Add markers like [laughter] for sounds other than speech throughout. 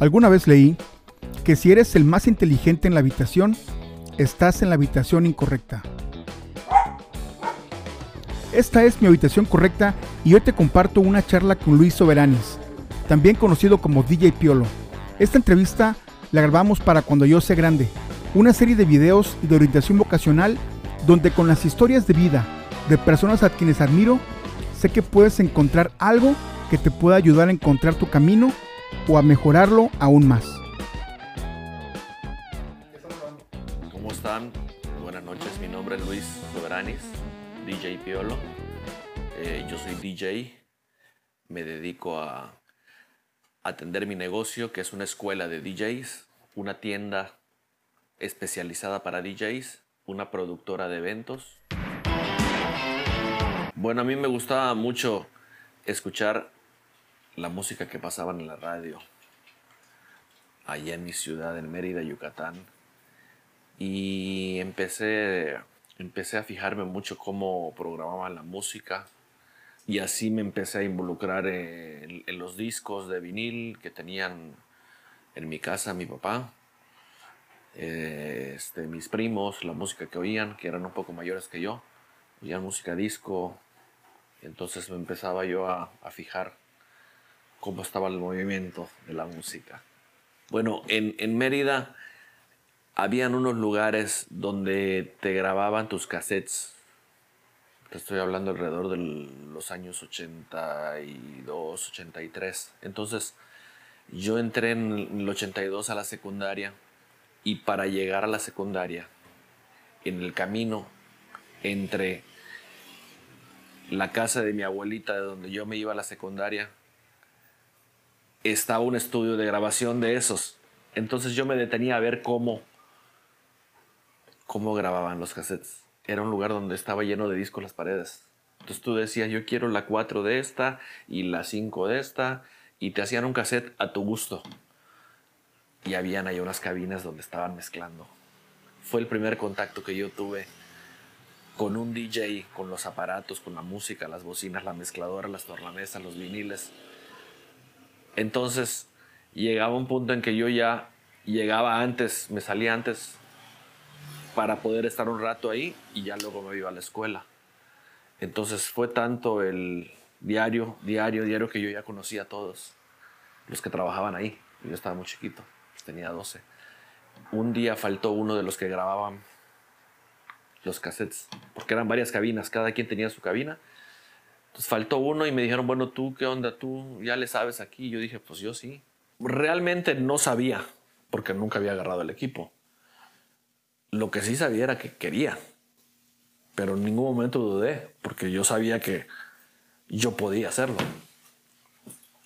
Alguna vez leí que si eres el más inteligente en la habitación, estás en la habitación incorrecta. Esta es mi habitación correcta y hoy te comparto una charla con Luis Soberanis, también conocido como DJ Piolo. Esta entrevista la grabamos para Cuando yo sea grande, una serie de videos de orientación vocacional donde con las historias de vida de personas a quienes admiro, sé que puedes encontrar algo que te pueda ayudar a encontrar tu camino o a mejorarlo aún más. ¿Cómo están? Buenas noches, mi nombre es Luis Soberanis, DJ Piolo. Eh, yo soy DJ, me dedico a atender mi negocio, que es una escuela de DJs, una tienda especializada para DJs, una productora de eventos. Bueno, a mí me gustaba mucho escuchar la música que pasaban en la radio, allá en mi ciudad, en Mérida, Yucatán. Y empecé, empecé a fijarme mucho cómo programaban la música. Y así me empecé a involucrar en, los discos de vinil que tenían en mi casa mi papá. Este, mis primos, la música que oían, que eran un poco mayores que yo, oían música disco. Entonces me empezaba yo a fijar cómo estaba el movimiento de la música. Bueno, en, en Mérida habían unos lugares donde te grababan tus cassettes. Te estoy hablando alrededor de los años 82, 83. Entonces, yo entré en el 82 a la secundaria y para llegar a la secundaria, en el camino entre la casa de mi abuelita, de donde yo me iba a la secundaria, estaba un estudio de grabación de esos. Entonces yo me detenía a ver cómo, cómo grababan los cassettes. Era un lugar donde estaba lleno de discos las paredes. Entonces tú decías, yo quiero la 4 de esta y la 5 de esta, y te hacían un cassette a tu gusto. Y habían ahí unas cabinas donde estaban mezclando. Fue el primer contacto que yo tuve con un DJ, con los aparatos, con la música, las bocinas, la mezcladora, las tornamesas, los viniles. Entonces llegaba un punto en que yo ya llegaba antes, me salía antes para poder estar un rato ahí y ya luego me iba a la escuela. Entonces fue tanto el diario, diario, diario que yo ya conocía a todos los que trabajaban ahí. Yo estaba muy chiquito, tenía 12. Un día faltó uno de los que grababan los cassettes, porque eran varias cabinas, cada quien tenía su cabina pues faltó uno y me dijeron, bueno, tú, ¿qué onda? ¿Tú ya le sabes aquí? Yo dije, pues yo sí. Realmente no sabía, porque nunca había agarrado el equipo. Lo que sí sabía era que quería, pero en ningún momento dudé, porque yo sabía que yo podía hacerlo.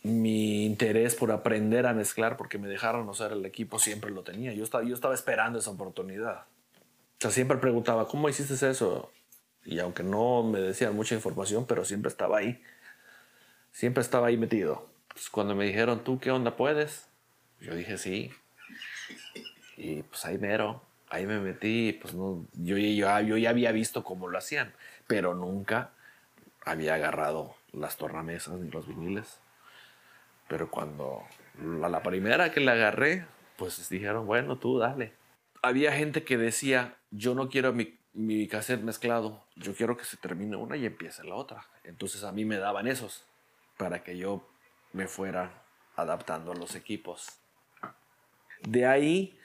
Mi interés por aprender a mezclar, porque me dejaron usar el equipo, siempre lo tenía. Yo estaba, yo estaba esperando esa oportunidad. O sea, siempre preguntaba, ¿cómo hiciste eso? Y aunque no me decían mucha información, pero siempre estaba ahí. Siempre estaba ahí metido. Pues cuando me dijeron, ¿tú qué onda puedes? Yo dije, sí. Y pues ahí mero, ahí me metí. Pues no, yo, yo, yo ya había visto cómo lo hacían, pero nunca había agarrado las tornamesas ni los viniles. Pero cuando la, la primera que la agarré, pues dijeron, bueno, tú dale. Había gente que decía, yo no quiero mi, mi cassette mezclado, yo quiero que se termine una y empiece la otra. Entonces a mí me daban esos para que yo me fuera adaptando a los equipos. De ahí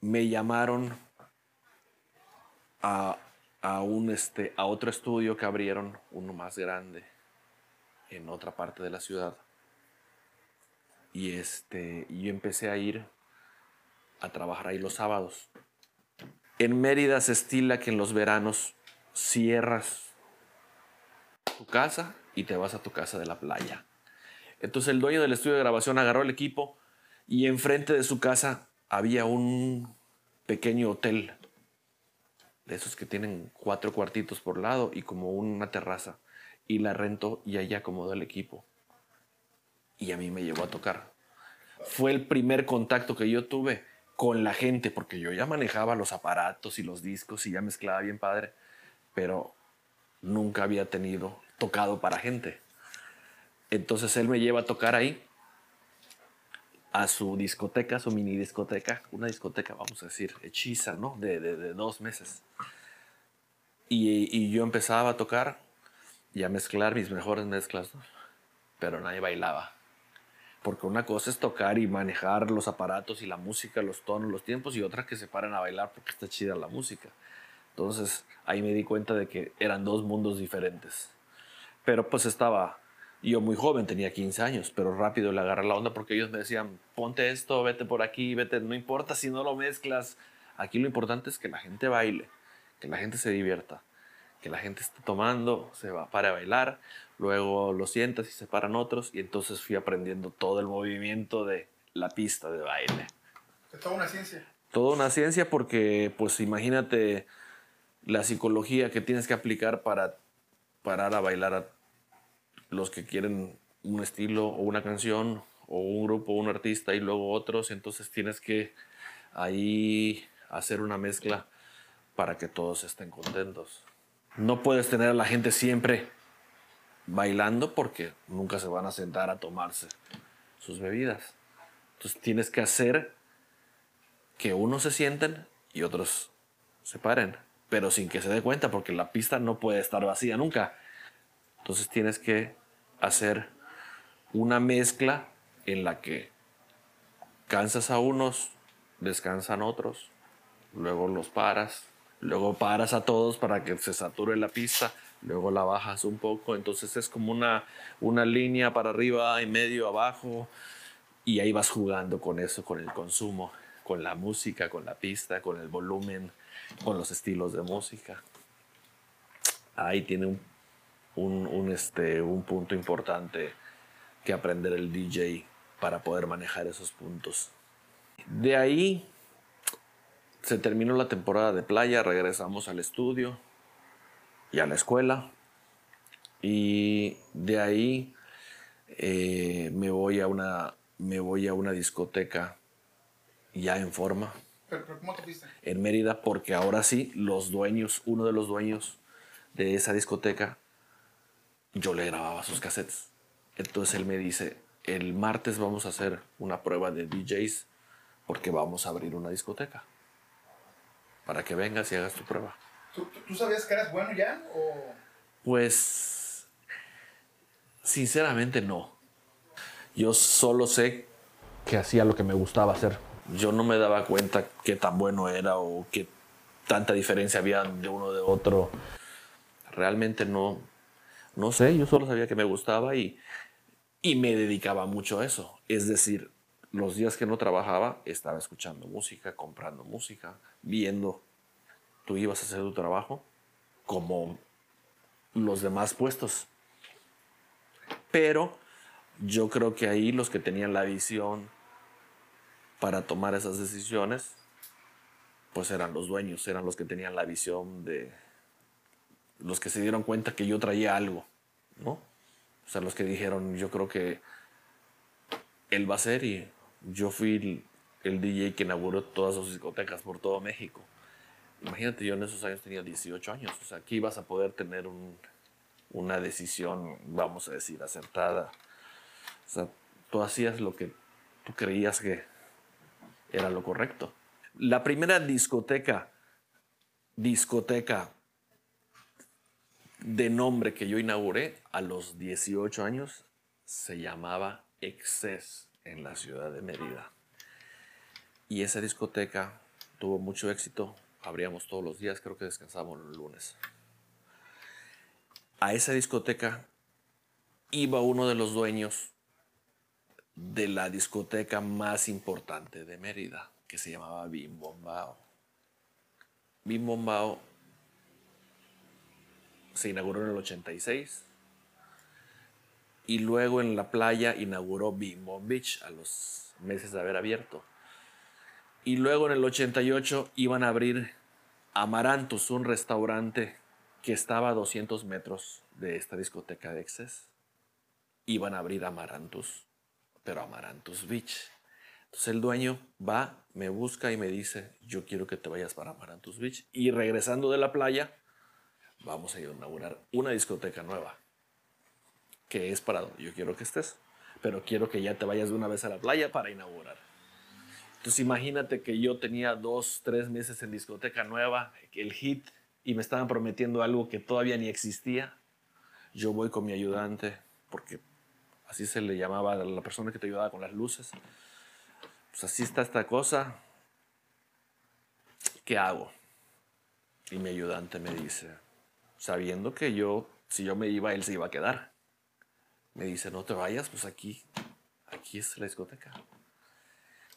me llamaron a, a, un este, a otro estudio que abrieron, uno más grande, en otra parte de la ciudad. Y este, yo empecé a ir a trabajar ahí los sábados. En Mérida se estila que en los veranos cierras tu casa y te vas a tu casa de la playa. Entonces el dueño del estudio de grabación agarró el equipo y enfrente de su casa había un pequeño hotel, de esos que tienen cuatro cuartitos por lado y como una terraza. Y la rentó y allá acomodó el equipo. Y a mí me llevó a tocar. Fue el primer contacto que yo tuve con la gente, porque yo ya manejaba los aparatos y los discos y ya mezclaba bien padre, pero nunca había tenido tocado para gente. Entonces él me lleva a tocar ahí a su discoteca, su mini discoteca, una discoteca, vamos a decir, hechiza, ¿no? De, de, dos meses. Y, y, yo empezaba a tocar y a mezclar mis mejores mezclas, pero nadie bailaba. Porque una cosa es tocar y manejar los aparatos y la música, los tonos, los tiempos, y otra que se paran a bailar porque está chida la música. Entonces ahí me di cuenta de que eran dos mundos diferentes. Pero pues estaba yo muy joven, tenía 15 años, pero rápido le agarré la onda porque ellos me decían, ponte esto, vete por aquí, vete, no importa si no lo mezclas. Aquí lo importante es que la gente baile, que la gente se divierta, que la gente esté tomando, se va para bailar, luego lo sientas y se paran otros y entonces fui aprendiendo todo el movimiento de la pista de baile. Es toda una ciencia. Toda una ciencia porque pues imagínate la psicología que tienes que aplicar para parar a bailar a los que quieren un estilo o una canción o un grupo o un artista y luego otros, entonces tienes que ahí hacer una mezcla para que todos estén contentos. No puedes tener a la gente siempre bailando porque nunca se van a sentar a tomarse sus bebidas. Entonces tienes que hacer que unos se sienten y otros se paren pero sin que se dé cuenta, porque la pista no puede estar vacía nunca. Entonces tienes que hacer una mezcla en la que cansas a unos, descansan otros, luego los paras, luego paras a todos para que se sature la pista, luego la bajas un poco, entonces es como una, una línea para arriba y medio abajo y ahí vas jugando con eso, con el consumo, con la música, con la pista, con el volumen, con los estilos de música. Ahí tiene un, este, un punto importante que aprender el DJ para poder manejar esos puntos. De ahí se terminó la temporada de playa, regresamos al estudio y a la escuela. Y de ahí eh, me, voy a una, me voy a una discoteca ya en forma ¿Pero, cómo te viste? En Mérida, porque ahora sí, los dueños, uno de los dueños de esa discoteca, yo le grababa sus cassettes. Entonces él me dice, el martes vamos a hacer una prueba de DJs porque vamos a abrir una discoteca. Para que vengas y hagas tu prueba. ¿Tú, sabías que eras bueno ya? O... Pues, sinceramente no. Yo solo sé que hacía lo que me gustaba hacer yo no me daba cuenta qué tan bueno era o qué tanta diferencia había de uno de otro. Realmente no, no sé, yo solo sabía que me gustaba y, y me dedicaba mucho a eso. Es decir, los días que no trabajaba estaba escuchando música, comprando música, viendo. Tú ibas a hacer tu trabajo como los demás puestos. Pero yo creo que ahí los que tenían la visión para tomar esas decisiones, pues eran los dueños, eran los que tenían la visión de los que se dieron cuenta que yo traía algo, ¿no? O sea, los que dijeron, yo creo que él va a ser y yo fui el, DJ que inauguró todas sus discotecas por todo México. Imagínate, yo en esos años tenía 18 años, o sea, aquí ibas a poder tener una decisión, vamos a decir, acertada. O sea, tú hacías lo que tú creías que era lo correcto. La primera discoteca, discoteca de nombre que yo inauguré a los 18 años se llamaba Excess en la ciudad de Mérida. Y esa discoteca tuvo mucho éxito. Abríamos todos los días, creo que descansábamos los lunes. A esa discoteca iba uno de los dueños de la discoteca más importante de Mérida, que se llamaba Bimbombao. Bimbombao se inauguró en el 86 y luego en la playa inauguró Bimbo Beach a los meses de haber abierto. Y luego en el 88 iban a abrir Amarantus, un restaurante que estaba a 200 metros de esta discoteca de Excess. Iban a abrir Amarantus pero Amarantus Beach. Entonces el dueño va, me busca y me dice, yo quiero que te vayas para Amarantus Beach. Y regresando de la playa, vamos a inaugurar una discoteca nueva, que es para donde yo quiero que estés. pero quiero que ya te vayas de una vez a la playa para inaugurar. Entonces imagínate que yo tenía dos, tres meses en discoteca nueva, el hit, y me estaban prometiendo algo que todavía ni existía. Yo voy con mi ayudante, porque así se le llamaba a la persona que te ayudaba con las luces. Pues así está esta cosa. ¿Qué hago? Y mi ayudante me dice, sabiendo que yo, si yo me iba, él se iba a quedar. Me dice, no te vayas, pues aquí, aquí es la discoteca.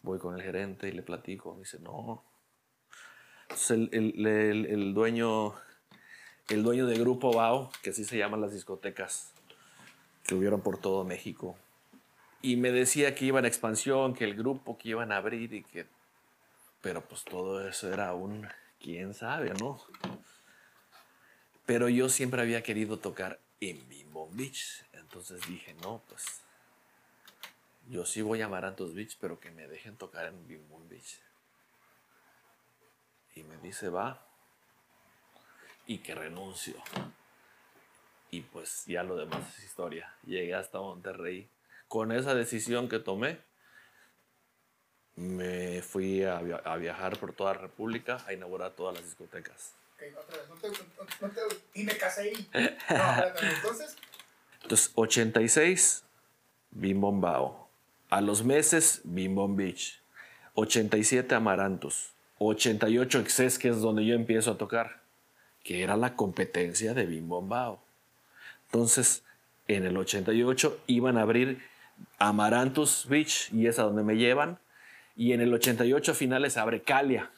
Voy con el gerente y le platico. Me dice, no. el, dueño, el dueño de Grupo BAO, que así se llaman las discotecas que hubieron por todo México, y me decía que iban a expansión, que el grupo que iban a abrir y que... Pero pues todo eso era un... quién sabe, ¿no? Pero yo siempre había querido tocar en Bimbo Beach. Entonces dije, no, pues yo sí voy a Marantos Beach, pero que me dejen tocar en Bimbo Beach. Y me dice, va. Y que renuncio. Y pues ya lo demás es historia. Llegué hasta Monterrey. Con esa decisión que tomé, me fui a, viajar por toda la República a inaugurar todas las discotecas. y me casé ahí. [laughs] entonces. Entonces, 86, Bimbombao. A los meses, Bimbom Beach. 87, Amarantos. 88, Excess, que es donde yo empiezo a tocar, que era la competencia de Bimbombao. Entonces, en el 88 iban a abrir Amarantus Beach y es a donde me llevan. Y en el 88 finales abre Calia,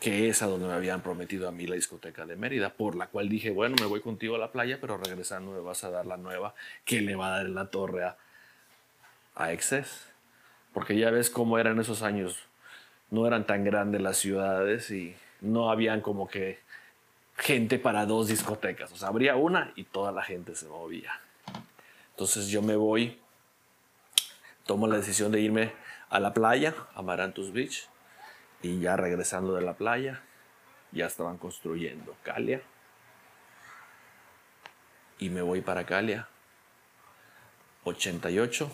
que es a donde me habían prometido a mí la discoteca de Mérida, por la cual dije, bueno, me voy contigo a la playa, pero regresando me vas a dar la nueva que le va a dar la torre a, a Excess. Porque ya ves cómo eran esos años. No eran tan grandes las ciudades y no habían como que gente para dos discotecas. O sea, abría una y toda la gente se movía. Entonces yo me voy, tomo la decisión de irme a la playa, a Marantus Beach, y ya regresando de la playa, ya estaban construyendo Calia. Y me voy para Calia. 88,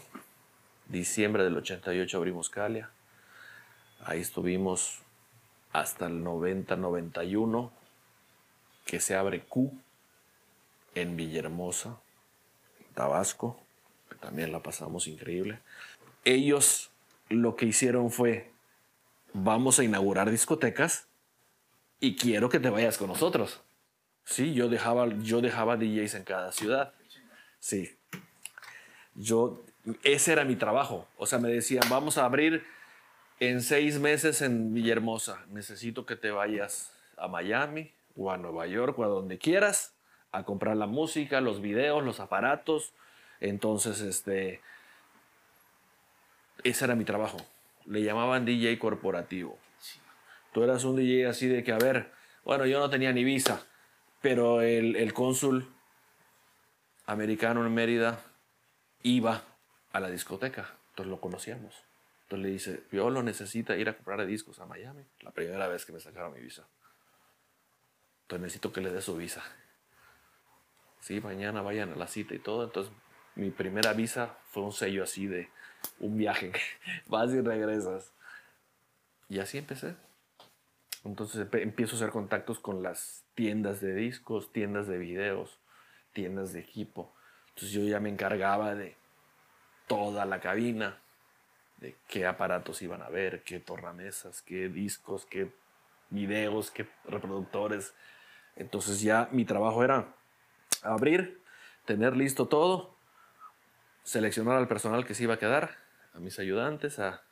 diciembre del 88 abrimos Calia. Ahí estuvimos hasta el 90-91, que se abre Q en Villahermosa. Tabasco, también la pasamos increíble. Ellos lo que hicieron fue, vamos a inaugurar discotecas y quiero que te vayas con nosotros. Sí, yo dejaba, yo dejaba DJs en cada ciudad. Sí. Yo, ese era mi trabajo. O sea, me decían, vamos a abrir en seis meses en Villahermosa. Necesito que te vayas a Miami o a Nueva York o a donde quieras a comprar la música, los videos, los aparatos. Entonces, este, ese era mi trabajo. Le llamaban DJ corporativo. Tú eras un DJ así de que, a ver, bueno, yo no tenía ni visa, pero el, el cónsul americano en Mérida iba a la discoteca, entonces lo conocíamos. Entonces le dice, yo lo necesita ir a comprar discos a Miami, la primera vez que me sacaron mi visa. Entonces necesito que le dé su visa sí, mañana vayan a la cita y todo. Entonces, mi primera visa fue un sello así de un viaje, [laughs] vas y regresas. Y así empecé. Entonces empiezo a hacer contactos con las tiendas de discos, tiendas de videos, tiendas de equipo. Entonces yo ya me encargaba de toda la cabina, de qué aparatos iban a ver, qué tornamesas, qué discos, qué videos, qué reproductores. Entonces ya mi trabajo era abrir, tener listo todo, seleccionar al personal que se iba a quedar, a mis ayudantes, a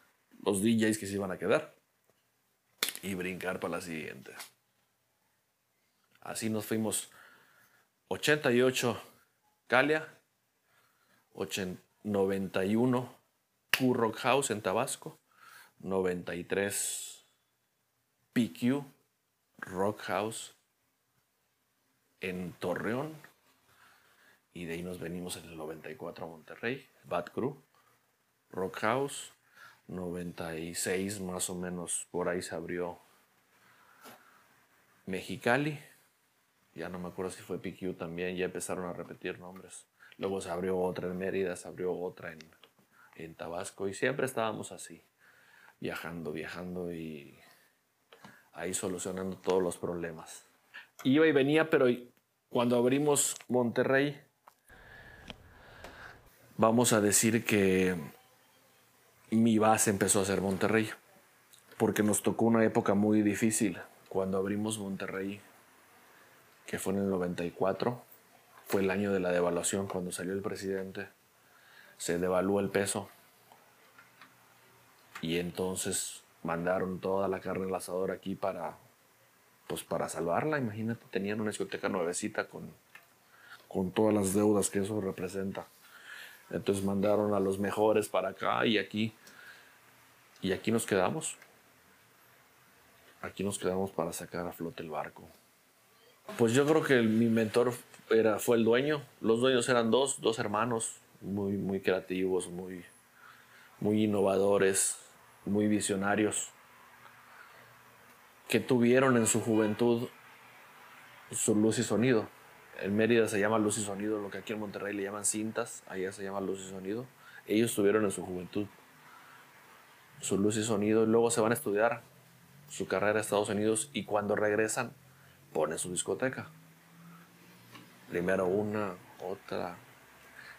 los DJs que se iban a quedar y brincar para la siguiente. Así nos fuimos 88 Calia, 91 Q Rock House en Tabasco, 93 PQ Rock House en Torreón, y de ahí nos venimos en el 94 a Monterrey, Bad Crew, Rock House, 96 más o menos por ahí se abrió Mexicali ya no me acuerdo si fue PQ también, ya empezaron a repetir nombres. Luego se abrió otra en Mérida, se abrió otra en, en Tabasco y siempre estábamos así, viajando, viajando y ahí solucionando todos los problemas. Iba y venía, pero cuando abrimos Monterrey, vamos a decir que mi base empezó a ser Monterrey, porque nos tocó una época muy difícil cuando abrimos Monterrey, que fue en el 94, fue el año de la devaluación, cuando salió el presidente, se devaluó el peso y entonces mandaron toda la carne al asador aquí para, pues para salvarla, imagínate, tenían una discoteca nuevecita con, con todas las deudas que eso representa. Entonces mandaron a los mejores para acá y aquí, y aquí nos quedamos. Aquí nos quedamos para sacar a flote el barco. Pues yo creo que mi mentor era, fue el dueño. Los dueños eran dos, dos hermanos, muy, muy creativos, muy, muy innovadores, muy visionarios, que tuvieron en su juventud su luz y sonido. En Mérida se llama luz y sonido, lo que aquí en Monterrey le llaman cintas, allá se llama luz y sonido. Ellos tuvieron en su juventud su luz y sonido y luego se van a estudiar su carrera a Estados Unidos y cuando regresan ponen su discoteca. Primero una, otra,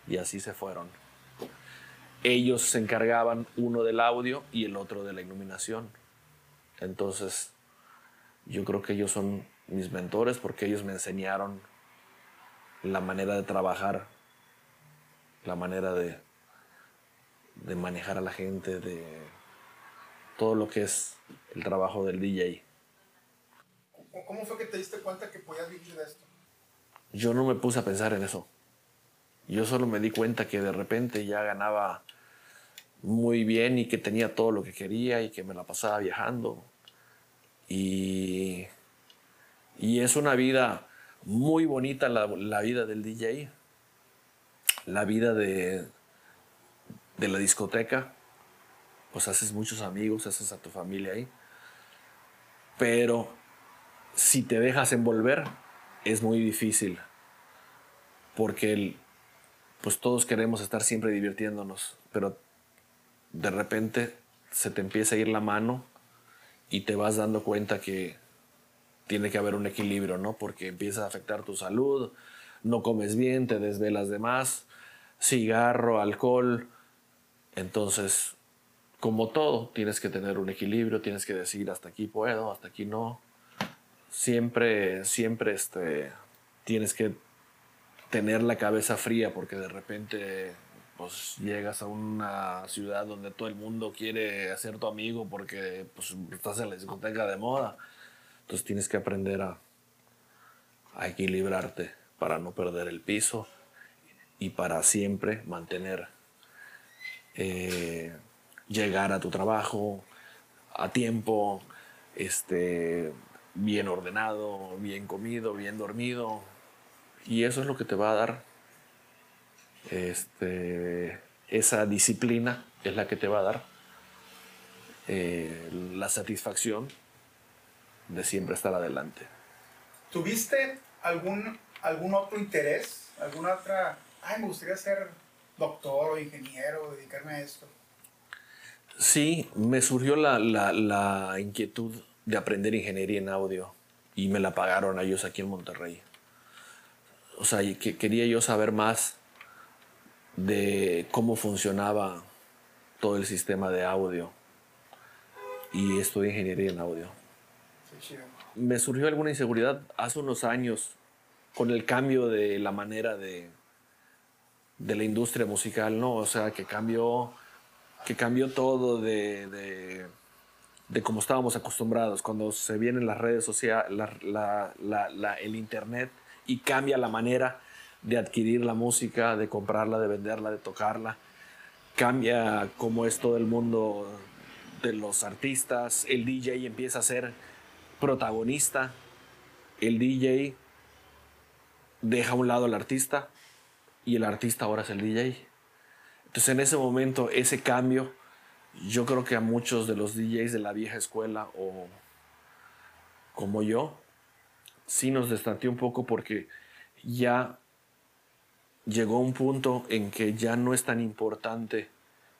y así se fueron. Ellos se encargaban uno del audio y el otro de la iluminación. Entonces, yo creo que ellos son mis mentores porque ellos me enseñaron la manera de trabajar, la manera de, de manejar a la gente, de todo lo que es el trabajo del DJ. ¿Cómo fue que te diste cuenta que podías vivir de esto? Yo no me puse a pensar en eso. Yo solo me di cuenta que de repente ya ganaba muy bien y que tenía todo lo que quería y que me la pasaba viajando. Y, y es una vida muy bonita la, la vida del DJ, la vida de, de la discoteca. Pues haces muchos amigos, haces a tu familia ahí. Pero si te dejas envolver, es muy difícil. Porque el, pues todos queremos estar siempre divirtiéndonos, pero de repente se te empieza a ir la mano y te vas dando cuenta que tiene que haber un equilibrio, ¿no? Porque empieza a afectar tu salud, no comes bien, te desvelas de más, cigarro, alcohol. Entonces, como todo, tienes que tener un equilibrio, tienes que decir hasta aquí puedo, hasta aquí no. Siempre, siempre este, tienes que tener la cabeza fría porque de repente pues llegas a una ciudad donde todo el mundo quiere ser tu amigo porque pues, estás en la discoteca de moda. Entonces tienes que aprender a, equilibrarte para no perder el piso y para siempre mantener, eh, llegar a tu trabajo a tiempo, este, bien ordenado, bien comido, bien dormido. Y eso es lo que te va a dar este, esa disciplina es la que te va a dar eh, la satisfacción de siempre estar adelante. ¿Tuviste algún, algún otro interés? ¿Alguna otra? Ay, me gustaría ser doctor o ingeniero, dedicarme a esto. Sí, me surgió la, la, la inquietud de aprender ingeniería en audio y me la pagaron a ellos aquí en Monterrey. O sea, que quería yo saber más de cómo funcionaba todo el sistema de audio y estudié ingeniería en audio. Me surgió alguna inseguridad hace unos años con el cambio de la manera de, de la industria musical, ¿no? O sea, que cambió, que cambió todo de, de, de cómo estábamos acostumbrados. Cuando se vienen las redes sociales, la, la, el internet y cambia la manera de adquirir la música, de comprarla, de venderla, de tocarla. Cambia cómo es todo el mundo de los artistas. El DJ empieza a ser protagonista. El DJ deja a un lado al artista y el artista ahora es el DJ. Entonces en ese momento, ese cambio, yo creo que a muchos de los DJs de la vieja escuela o como yo, sí nos destanteó un poco porque ya llegó un punto en que ya no es tan importante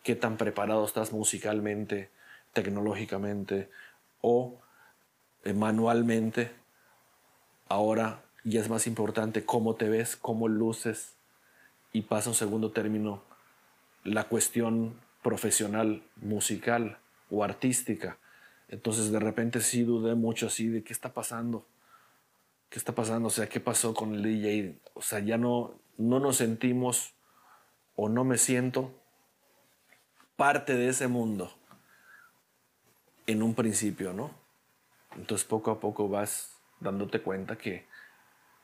qué tan preparado estás musicalmente, tecnológicamente o eh, manualmente. Ahora ya es más importante cómo te ves, cómo luces y pasa un segundo término la cuestión profesional, musical o artística. Entonces de repente sí dudé mucho así de qué está pasando. ¿Qué está pasando? O sea, ¿qué pasó con el DJ? O sea, ya no, no nos sentimos o no me siento parte de ese mundo en un principio, ¿no? Entonces poco a poco vas dándote cuenta que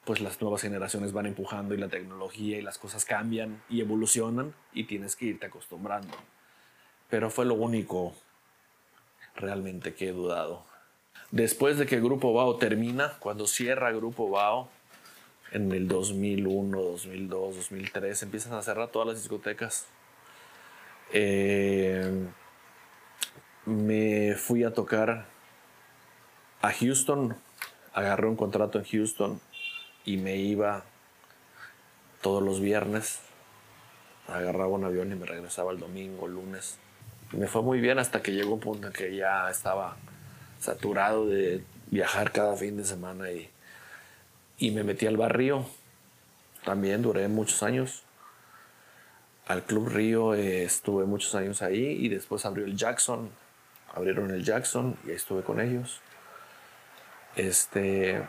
pues las nuevas generaciones van empujando y la tecnología y las cosas cambian y evolucionan y tienes que irte acostumbrando. Pero fue lo único realmente que he dudado. Después de que Grupo Bao termina, cuando cierra Grupo Bao, en el 2001, 2002, 2003, empiezan a cerrar todas las discotecas. Eh, me fui a tocar a Houston, agarré un contrato en Houston y me iba todos los viernes, agarraba un avión y me regresaba el domingo, lunes. me fue muy bien hasta que llegó un punto en que ya estaba saturado de viajar cada fin de semana y, y me metí al barrio. También duré muchos años. Al Club Río eh, estuve muchos años ahí y después abrió el Jackson. Abrieron el Jackson y estuve con ellos. Este,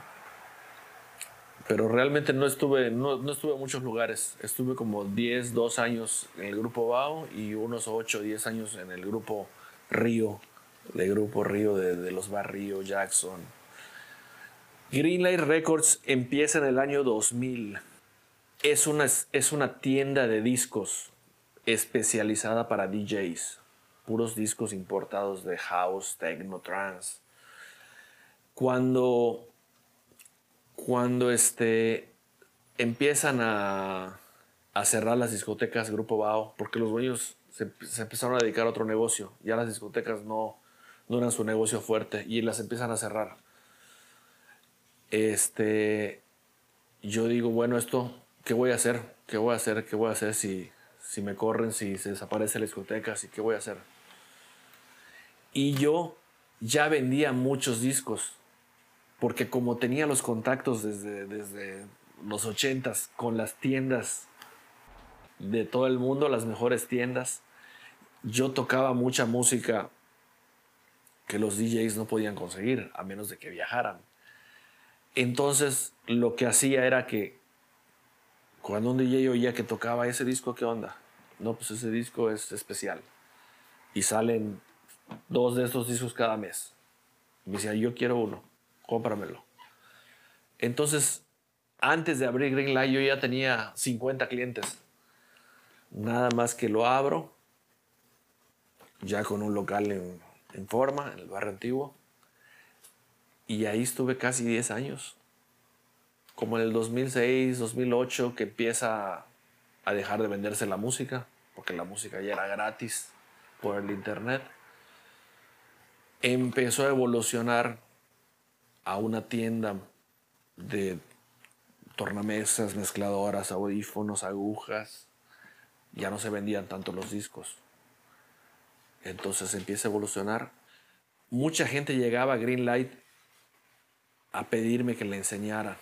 pero realmente no estuve, no, no, estuve en muchos lugares. Estuve como 10, 2 años en el grupo BAO y unos 8, 10 años en el grupo Río, de grupo Río de, de los Barrio Jackson. Greenlight Records empieza en el año 2000. Es una, es una tienda de discos especializada para DJs. Puros discos importados de house, techno, trance. Cuando cuando este, empiezan a, cerrar las discotecas Grupo Bao, porque los dueños se, empezaron a dedicar a otro negocio, ya las discotecas no, no eran su negocio fuerte y las empiezan a cerrar. Este, yo digo, bueno, esto, ¿qué voy a hacer? ¿Qué voy a hacer? ¿Qué voy a hacer si, si me corren, si se desaparece la discoteca? ¿Qué voy a hacer? Y yo ya vendía muchos discos porque como tenía los contactos desde, desde los ochentas con las tiendas de todo el mundo, las mejores tiendas, yo tocaba mucha música que los DJs no podían conseguir a menos de que viajaran. Entonces lo que hacía era que cuando un DJ oía que tocaba ese disco, ¿qué onda? No, pues ese disco es especial. Y salen dos de estos discos cada mes. Me decía, yo quiero uno cómpramelo. Entonces, antes de abrir Greenlight, yo ya tenía 50 clientes. Nada más que lo abro, ya con un local en, en forma, en el barrio antiguo. Y ahí estuve casi 10 años. Como en el 2006, 2008, que empieza a dejar de venderse la música, porque la música ya era gratis por el internet. Empezó a evolucionar a una tienda de tornamesas, mezcladoras, audífonos, agujas, ya no se vendían tanto los discos. Entonces empieza a evolucionar. Mucha gente llegaba a Greenlight a pedirme que le enseñara.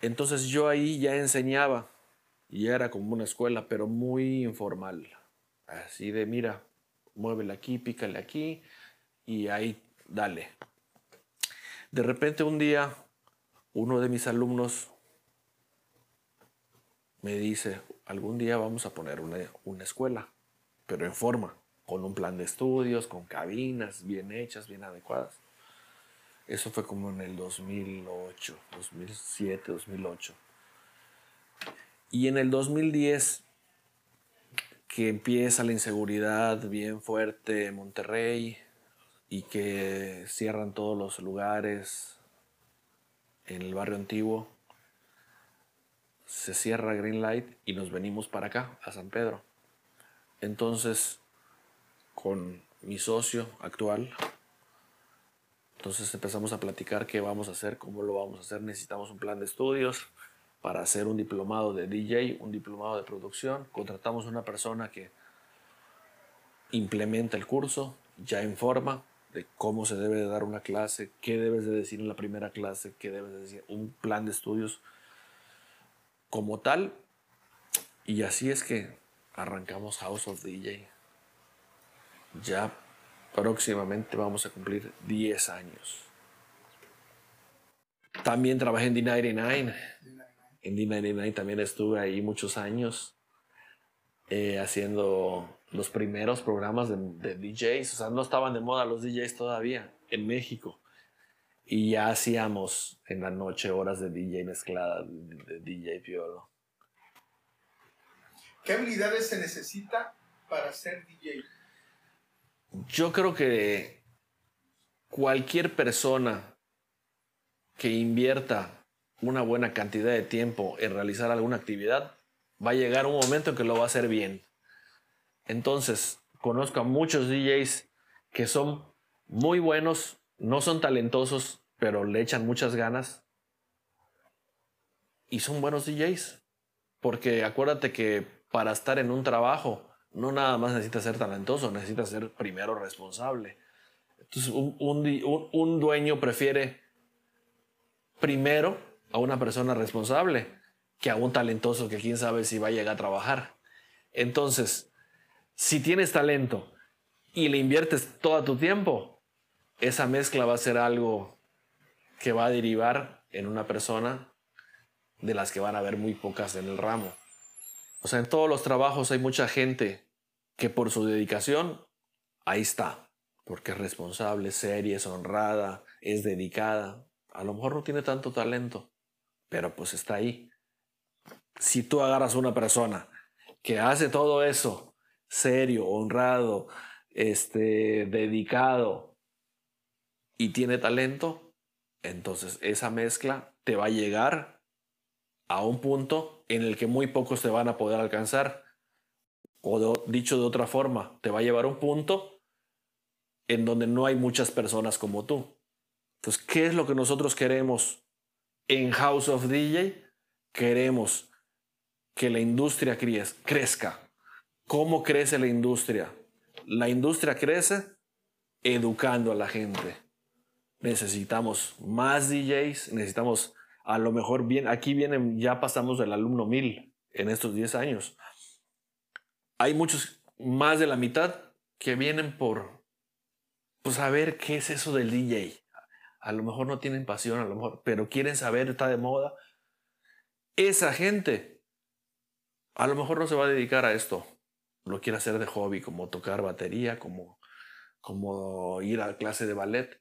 Entonces yo ahí ya enseñaba y era como una escuela, pero muy informal. Así de, mira, muévele aquí, pícale aquí y ahí, dale. De repente un día uno de mis alumnos me dice, algún día vamos a poner una, escuela, pero en forma, con un plan de estudios, con cabinas bien hechas, bien adecuadas. Eso fue como en el 2008, 2007, 2008. Y en el 2010, que empieza la inseguridad bien fuerte en Monterrey, y que cierran todos los lugares en el barrio antiguo. Se cierra Greenlight y nos venimos para acá, a San Pedro. Entonces, con mi socio actual, Entonces empezamos a platicar qué vamos a hacer, cómo lo vamos a hacer. Necesitamos un plan de estudios para hacer un diplomado de DJ, un diplomado de producción. Contratamos una persona que implementa el curso, ya informa de cómo se debe de dar una clase, qué debes de decir en la primera clase, qué debes de decir, un plan de estudios como tal. Y así es que arrancamos House of DJ. Ya próximamente vamos a cumplir 10 años. También trabajé en D99. En D99 también estuve ahí muchos años eh, haciendo los primeros programas de, DJs. O sea, no estaban de moda los DJs todavía en México. Y ya hacíamos en la noche horas de DJ mezclada, de DJ Piolo. ¿Qué habilidades se necesita para ser DJ? Yo creo que cualquier persona que invierta una buena cantidad de tiempo en realizar alguna actividad, va a llegar un momento en que lo va a hacer bien. Entonces, conozco a muchos DJs que son muy buenos, no son talentosos, pero le echan muchas ganas. Y son buenos DJs. Porque acuérdate que para estar en un trabajo, no nada más necesitas ser talentoso, necesitas ser primero responsable. Entonces, un, dueño prefiere primero a una persona responsable que a un talentoso que quién sabe si va a llegar a trabajar. Entonces, si tienes talento y le inviertes todo tu tiempo, esa mezcla va a ser algo que va a derivar en una persona de las que van a haber muy pocas en el ramo. O sea, en todos los trabajos hay mucha gente que por su dedicación, ahí está, porque es responsable, seria, es honrada, es dedicada. A lo mejor no tiene tanto talento, pero pues está ahí. Si tú agarras a una persona que hace todo eso, serio, honrado, este, dedicado y tiene talento, entonces esa mezcla te va a llegar a un punto en el que muy pocos te van a poder alcanzar o dicho de otra forma, te va a llevar a un punto en donde no hay muchas personas como tú. Entonces, ¿qué es lo que nosotros queremos en House of DJ? Queremos que la industria crezca. ¿Cómo crece la industria? La industria crece educando a la gente. Necesitamos más DJs, necesitamos a lo mejor bien, aquí vienen, ya pasamos del alumno mil en estos 10 años hay muchos, más de la mitad, que vienen por pues, saber qué es eso del DJ. A lo mejor no tienen pasión, a lo mejor, pero quieren saber, está de moda. Esa gente a lo mejor no se va a dedicar a esto. Lo quiere hacer de hobby, como tocar batería, como, como ir a clase de ballet.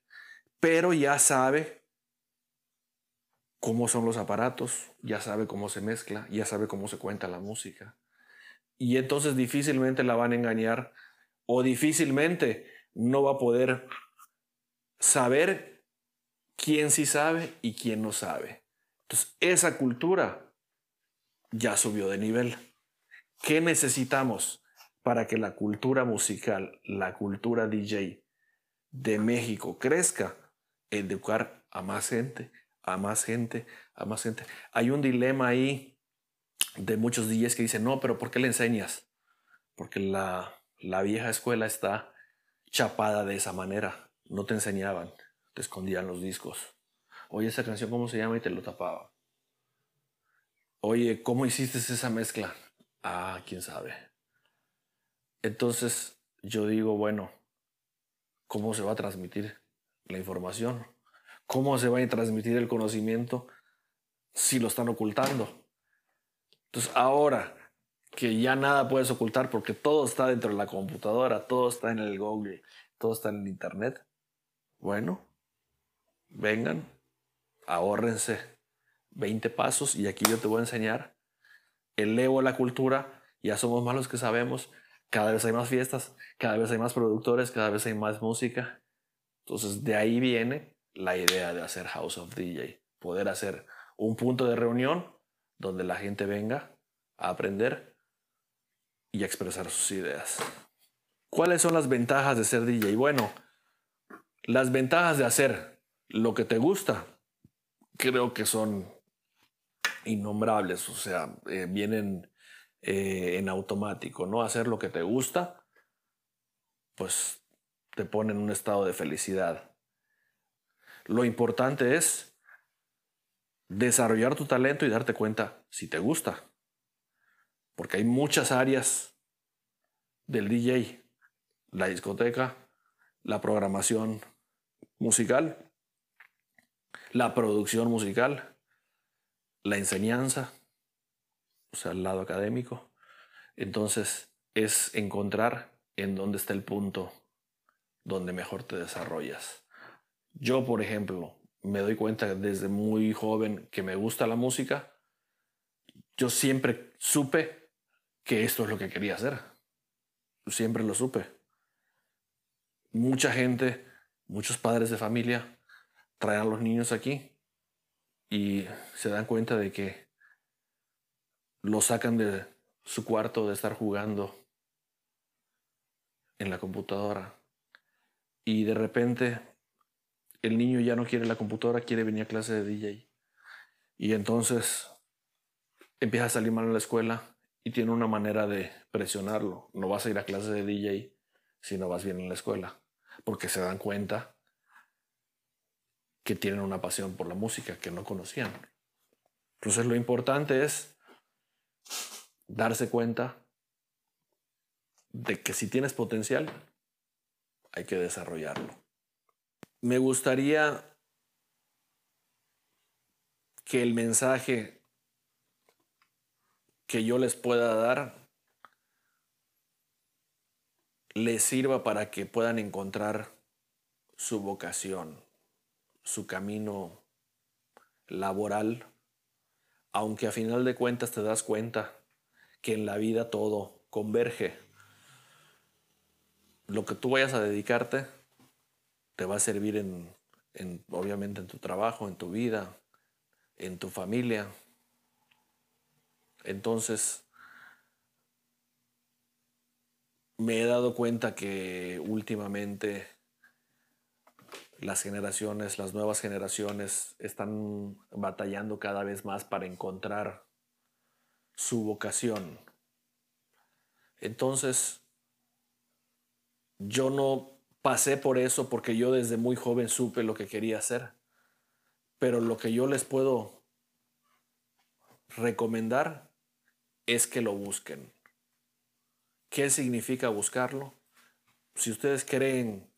Pero ya sabe cómo son los aparatos, ya sabe cómo se mezcla, ya sabe cómo se cuenta la música y entonces difícilmente la van a engañar o difícilmente no va a poder saber quién sí sabe y quién no sabe. Entonces, esa cultura ya subió de nivel. ¿Qué necesitamos para que la cultura musical, la cultura DJ de México crezca? Educar a más gente, a más gente, a más gente. Hay un dilema ahí de muchos DJs que dicen, no, pero ¿por qué le enseñas? Porque la, la vieja escuela está chapada de esa manera. No te enseñaban, te escondían los discos. Oye, esa canción, ¿cómo se llama? Y te lo tapaba. Oye, ¿cómo hiciste esa mezcla? Ah, quién sabe. Entonces yo digo, bueno, ¿cómo se va a transmitir la información? ¿Cómo se va a transmitir el conocimiento si lo están ocultando? Entonces ahora que ya nada puedes ocultar porque todo está dentro de la computadora, todo está en el Google, todo está en el Internet, bueno, vengan, ahórrense 20 pasos y aquí yo te voy a enseñar. Elevo la cultura, ya somos más los que sabemos, cada vez hay más fiestas, cada vez hay más productores, cada vez hay más música. Entonces de ahí viene la idea de hacer House of DJ, poder hacer un punto de reunión donde la gente venga a aprender y a expresar sus ideas. ¿Cuáles son las ventajas de ser DJ? Bueno, las ventajas de hacer Lo que te gusta, creo que son innombrables, o sea, eh, vienen eh, en automático, ¿no? Hacer lo que te gusta, pues te pone en un estado de felicidad. Lo importante es desarrollar tu talento y darte cuenta si te gusta. Porque hay muchas áreas del DJ, la discoteca, la programación musical, la producción musical, la enseñanza, o sea, el lado académico. Entonces es encontrar en dónde está el punto donde mejor te desarrollas. Yo, por ejemplo, me doy cuenta desde muy joven que me gusta la música. Yo siempre supe que esto es lo que quería hacer. Siempre lo supe. Mucha gente, muchos padres de familia traen a los niños aquí y se dan cuenta de que lo sacan de su cuarto de estar jugando en la computadora y de repente el niño ya no quiere la computadora, quiere venir a clase de DJ. Y entonces empieza a salir mal en la escuela y tiene una manera de presionarlo. No vas a ir a clase de DJ si no vas bien en la escuela, porque se dan cuenta que tienen una pasión por la música que no conocían. Entonces lo importante es darse cuenta de que si tienes potencial, hay que desarrollarlo. Me gustaría que el mensaje que yo les pueda dar les sirva para que puedan encontrar su vocación, su camino laboral, aunque a final de cuentas te das cuenta que en la vida todo converge. Lo que tú vayas a dedicarte te va a servir en, obviamente en tu trabajo, en tu vida, en tu familia. Entonces, me he dado cuenta que últimamente las generaciones, las nuevas generaciones están batallando cada vez más para encontrar su vocación. Entonces, yo no pasé por eso porque yo desde muy joven supe lo que quería hacer. Pero lo que yo les puedo recomendar es que lo busquen. ¿Qué significa buscarlo? Si ustedes creen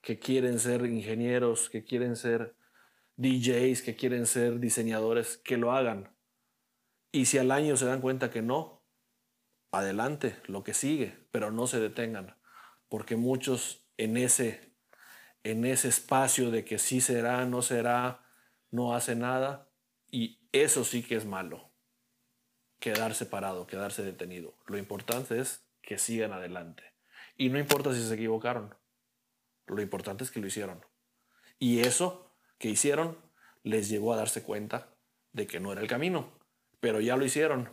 que quieren ser ingenieros, que quieren ser DJs, que quieren ser diseñadores, que lo hagan. Y si al año se dan cuenta que no, adelante, lo que sigue, pero no se detengan porque muchos en ese, en ese espacio de que sí será, no será, no hace nada, y eso sí que es malo, quedarse parado, quedarse detenido. Lo importante es que sigan adelante. Y no importa si se equivocaron, lo importante es que lo hicieron. Y eso que hicieron les llevó a darse cuenta de que no era el camino, pero ya lo hicieron.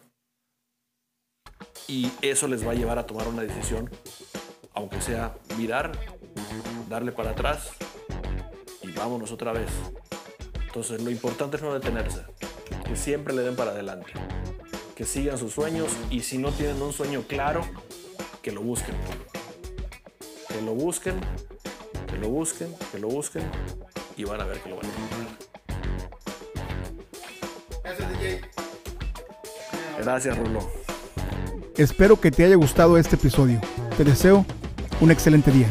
Y eso les va a llevar a tomar una decisión aunque sea mirar, darle para atrás y vámonos otra vez. Entonces lo importante es no detenerse, que siempre le den para adelante, que sigan sus sueños y si no tienen un sueño claro, que lo busquen. Que lo busquen, que lo busquen, que lo busquen y van a ver que lo van a encontrar. Gracias, Rulo. Espero que te haya gustado este episodio. Te deseo un excelente día.